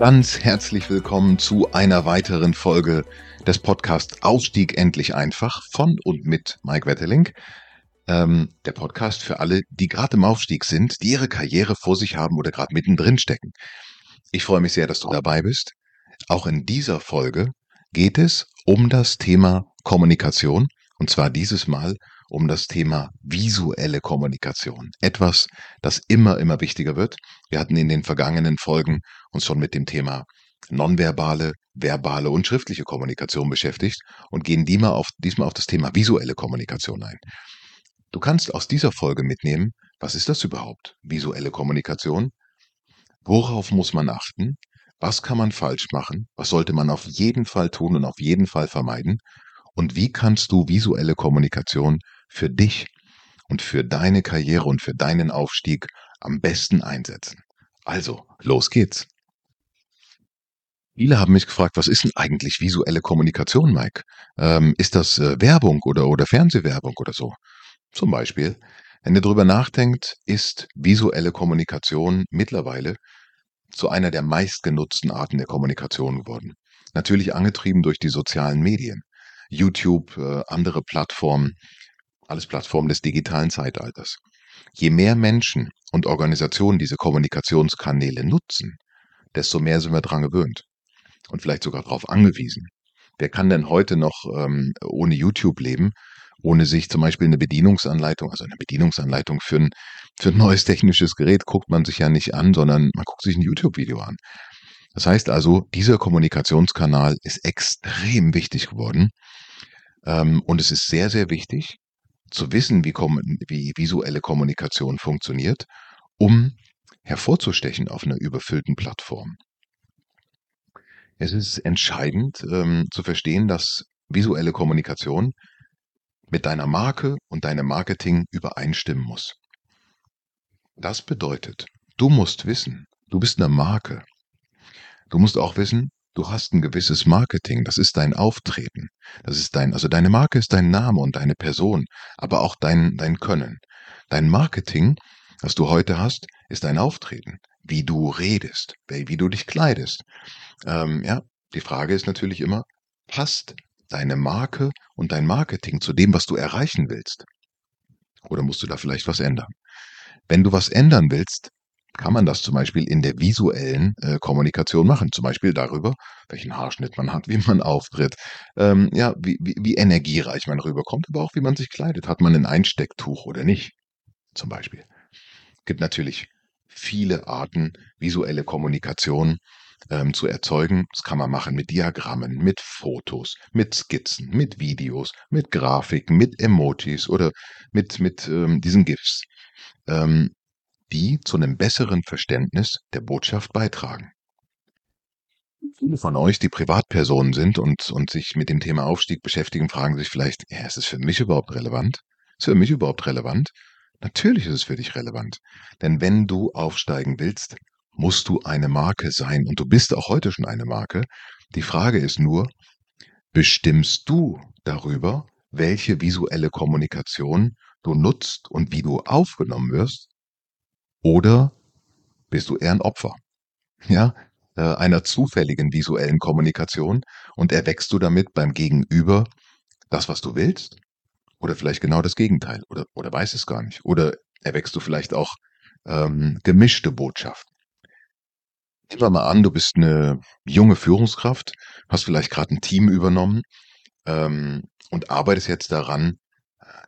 Ganz herzlich willkommen zu einer weiteren Folge des Podcasts Aufstieg endlich einfach von und mit Mike Wetterling. Ähm, der Podcast für alle, die gerade im Aufstieg sind, die ihre Karriere vor sich haben oder gerade mittendrin stecken. Ich freue mich sehr, dass du dabei bist. Auch in dieser Folge geht es um das Thema Kommunikation und zwar dieses Mal um das Thema visuelle Kommunikation. Etwas, das immer, immer wichtiger wird. Wir hatten in den vergangenen Folgen uns schon mit dem Thema nonverbale, verbale und schriftliche Kommunikation beschäftigt und gehen diesmal auf, diesmal auf das Thema visuelle Kommunikation ein. Du kannst aus dieser Folge mitnehmen, was ist das überhaupt? Visuelle Kommunikation? Worauf muss man achten? Was kann man falsch machen? Was sollte man auf jeden Fall tun und auf jeden Fall vermeiden? Und wie kannst du visuelle Kommunikation für dich und für deine Karriere und für deinen Aufstieg am besten einsetzen. Also, los geht's. Viele haben mich gefragt, was ist denn eigentlich visuelle Kommunikation, Mike? Ähm, ist das äh, Werbung oder, oder Fernsehwerbung oder so? Zum Beispiel, wenn ihr drüber nachdenkt, ist visuelle Kommunikation mittlerweile zu einer der meistgenutzten Arten der Kommunikation geworden. Natürlich angetrieben durch die sozialen Medien. YouTube, äh, andere Plattformen alles Plattformen des digitalen Zeitalters. Je mehr Menschen und Organisationen diese Kommunikationskanäle nutzen, desto mehr sind wir dran gewöhnt und vielleicht sogar darauf angewiesen. Wer kann denn heute noch ähm, ohne YouTube leben, ohne sich zum Beispiel eine Bedienungsanleitung, also eine Bedienungsanleitung für ein, für ein neues technisches Gerät guckt man sich ja nicht an, sondern man guckt sich ein YouTube-Video an. Das heißt also, dieser Kommunikationskanal ist extrem wichtig geworden. Ähm, und es ist sehr, sehr wichtig, zu wissen, wie, wie visuelle Kommunikation funktioniert, um hervorzustechen auf einer überfüllten Plattform. Es ist entscheidend ähm, zu verstehen, dass visuelle Kommunikation mit deiner Marke und deinem Marketing übereinstimmen muss. Das bedeutet, du musst wissen, du bist eine Marke. Du musst auch wissen, Du hast ein gewisses Marketing, das ist dein Auftreten. Das ist dein, also deine Marke ist dein Name und deine Person, aber auch dein, dein Können. Dein Marketing, was du heute hast, ist dein Auftreten, wie du redest, wie du dich kleidest. Ähm, ja, die Frage ist natürlich immer, passt deine Marke und dein Marketing zu dem, was du erreichen willst? Oder musst du da vielleicht was ändern? Wenn du was ändern willst, kann man das zum Beispiel in der visuellen äh, Kommunikation machen. Zum Beispiel darüber, welchen Haarschnitt man hat, wie man auftritt, ähm, ja, wie, wie, wie energiereich man rüberkommt, aber auch wie man sich kleidet. Hat man ein Einstecktuch oder nicht? Zum Beispiel. Gibt natürlich viele Arten, visuelle Kommunikation ähm, zu erzeugen. Das kann man machen mit Diagrammen, mit Fotos, mit Skizzen, mit Videos, mit Grafiken, mit Emojis oder mit, mit ähm, diesen GIFs. Ähm, die zu einem besseren Verständnis der Botschaft beitragen. Viele von euch, die Privatpersonen sind und, und sich mit dem Thema Aufstieg beschäftigen, fragen sich vielleicht, ja, ist es für mich überhaupt relevant? Ist es für mich überhaupt relevant? Natürlich ist es für dich relevant. Denn wenn du aufsteigen willst, musst du eine Marke sein. Und du bist auch heute schon eine Marke. Die Frage ist nur, bestimmst du darüber, welche visuelle Kommunikation du nutzt und wie du aufgenommen wirst? Oder bist du eher ein Opfer? Ja, äh, einer zufälligen visuellen Kommunikation und erweckst du damit beim Gegenüber das, was du willst? Oder vielleicht genau das Gegenteil? Oder, oder weiß es gar nicht? Oder erweckst du vielleicht auch ähm, gemischte Botschaften? Nehmen wir mal an, du bist eine junge Führungskraft, hast vielleicht gerade ein Team übernommen ähm, und arbeitest jetzt daran,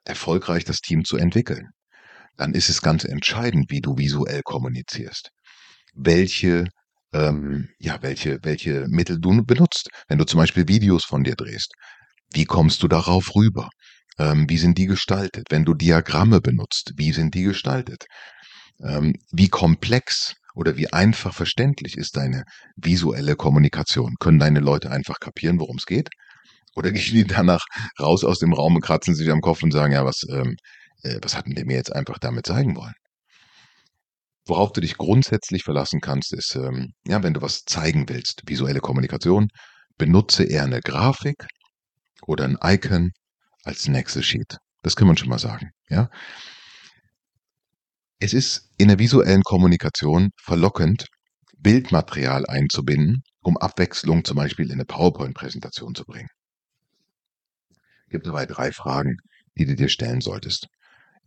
erfolgreich das Team zu entwickeln dann ist es ganz entscheidend, wie du visuell kommunizierst. Welche, ähm, ja, welche, welche Mittel du benutzt. Wenn du zum Beispiel Videos von dir drehst, wie kommst du darauf rüber? Ähm, wie sind die gestaltet? Wenn du Diagramme benutzt, wie sind die gestaltet? Ähm, wie komplex oder wie einfach verständlich ist deine visuelle Kommunikation? Können deine Leute einfach kapieren, worum es geht? Oder gehen die danach raus aus dem Raum und kratzen sich am Kopf und sagen, ja, was, ähm, äh, was hatten der mir jetzt einfach damit zeigen wollen? Worauf du dich grundsätzlich verlassen kannst, ist, ähm, ja, wenn du was zeigen willst, visuelle Kommunikation, benutze eher eine Grafik oder ein Icon als ein Excel-Sheet. Das kann man schon mal sagen, ja. Es ist in der visuellen Kommunikation verlockend, Bildmaterial einzubinden, um Abwechslung zum Beispiel in eine PowerPoint-Präsentation zu bringen. Gibt dabei drei Fragen, die du dir stellen solltest.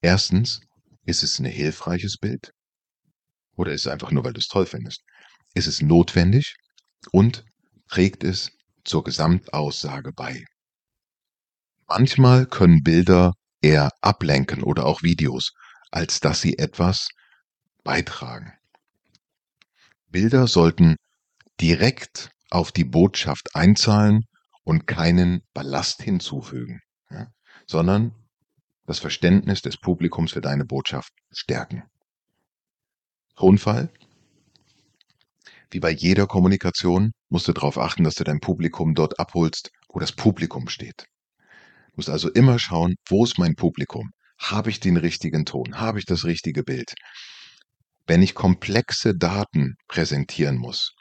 Erstens, ist es ein hilfreiches Bild? Oder ist es einfach nur, weil du es toll findest? Ist es notwendig? Und trägt es zur Gesamtaussage bei? Manchmal können Bilder eher ablenken oder auch Videos, als dass sie etwas beitragen. Bilder sollten direkt auf die Botschaft einzahlen und keinen Ballast hinzufügen, ja, sondern das Verständnis des Publikums für deine Botschaft stärken. Tonfall. Wie bei jeder Kommunikation musst du darauf achten, dass du dein Publikum dort abholst, wo das Publikum steht. Du musst also immer schauen, wo ist mein Publikum? Habe ich den richtigen Ton? Habe ich das richtige Bild? Wenn ich komplexe Daten präsentieren muss,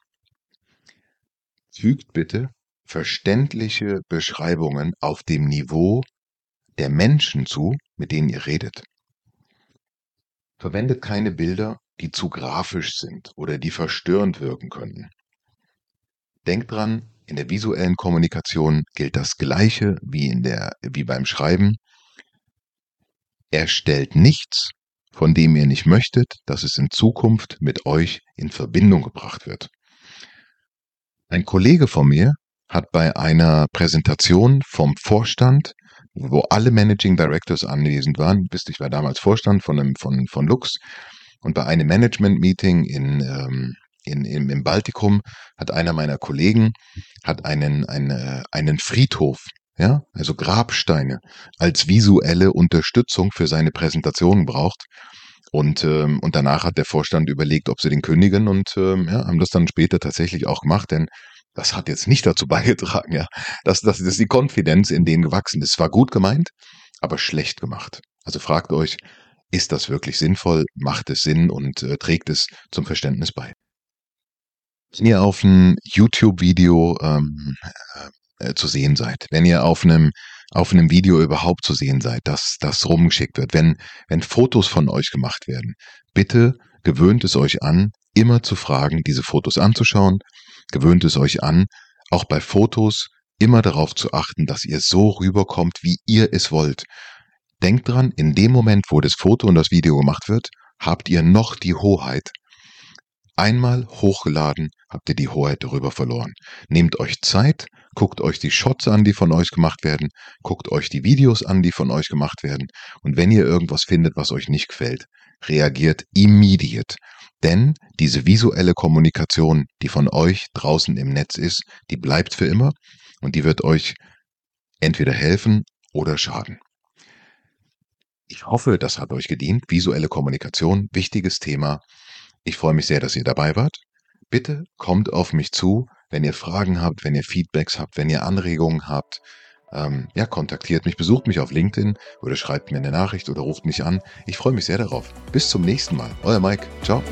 fügt bitte verständliche Beschreibungen auf dem Niveau der Menschen zu, mit denen ihr redet. Verwendet keine Bilder, die zu grafisch sind oder die verstörend wirken könnten. Denkt dran, in der visuellen Kommunikation gilt das Gleiche wie in der, wie beim Schreiben. Er stellt nichts, von dem ihr nicht möchtet, dass es in Zukunft mit euch in Verbindung gebracht wird. Ein Kollege von mir hat bei einer Präsentation vom Vorstand, wo alle Managing Directors anwesend waren, wisst ich war damals Vorstand von, einem, von, von Lux, und bei einem Management-Meeting in, ähm, in, in, im Baltikum hat einer meiner Kollegen hat einen, eine, einen Friedhof, ja, also Grabsteine als visuelle Unterstützung für seine Präsentation braucht. Und, ähm, und danach hat der Vorstand überlegt, ob sie den kündigen und ähm, ja, haben das dann später tatsächlich auch gemacht, denn das hat jetzt nicht dazu beigetragen, ja, dass, dass, dass die Konfidenz in denen gewachsen ist. War gut gemeint, aber schlecht gemacht. Also fragt euch, ist das wirklich sinnvoll? Macht es Sinn und äh, trägt es zum Verständnis bei? Wenn ihr auf ein YouTube-Video ähm, äh, zu sehen seid, wenn ihr auf einem auf einem Video überhaupt zu sehen seid, dass das rumgeschickt wird, wenn wenn Fotos von euch gemacht werden, bitte gewöhnt es euch an, immer zu fragen, diese Fotos anzuschauen, gewöhnt es euch an, auch bei Fotos immer darauf zu achten, dass ihr so rüberkommt, wie ihr es wollt. Denkt dran, in dem Moment, wo das Foto und das Video gemacht wird, habt ihr noch die Hoheit. Einmal hochgeladen, habt ihr die Hoheit darüber verloren. Nehmt euch Zeit, guckt euch die Shots an, die von euch gemacht werden, guckt euch die Videos an, die von euch gemacht werden. Und wenn ihr irgendwas findet, was euch nicht gefällt, reagiert immediate. Denn diese visuelle Kommunikation, die von euch draußen im Netz ist, die bleibt für immer und die wird euch entweder helfen oder schaden. Ich hoffe, das hat euch gedient. Visuelle Kommunikation, wichtiges Thema. Ich freue mich sehr, dass ihr dabei wart. Bitte kommt auf mich zu, wenn ihr Fragen habt, wenn ihr Feedbacks habt, wenn ihr Anregungen habt. Ähm, ja, kontaktiert mich, besucht mich auf LinkedIn oder schreibt mir eine Nachricht oder ruft mich an. Ich freue mich sehr darauf. Bis zum nächsten Mal. Euer Mike. Ciao.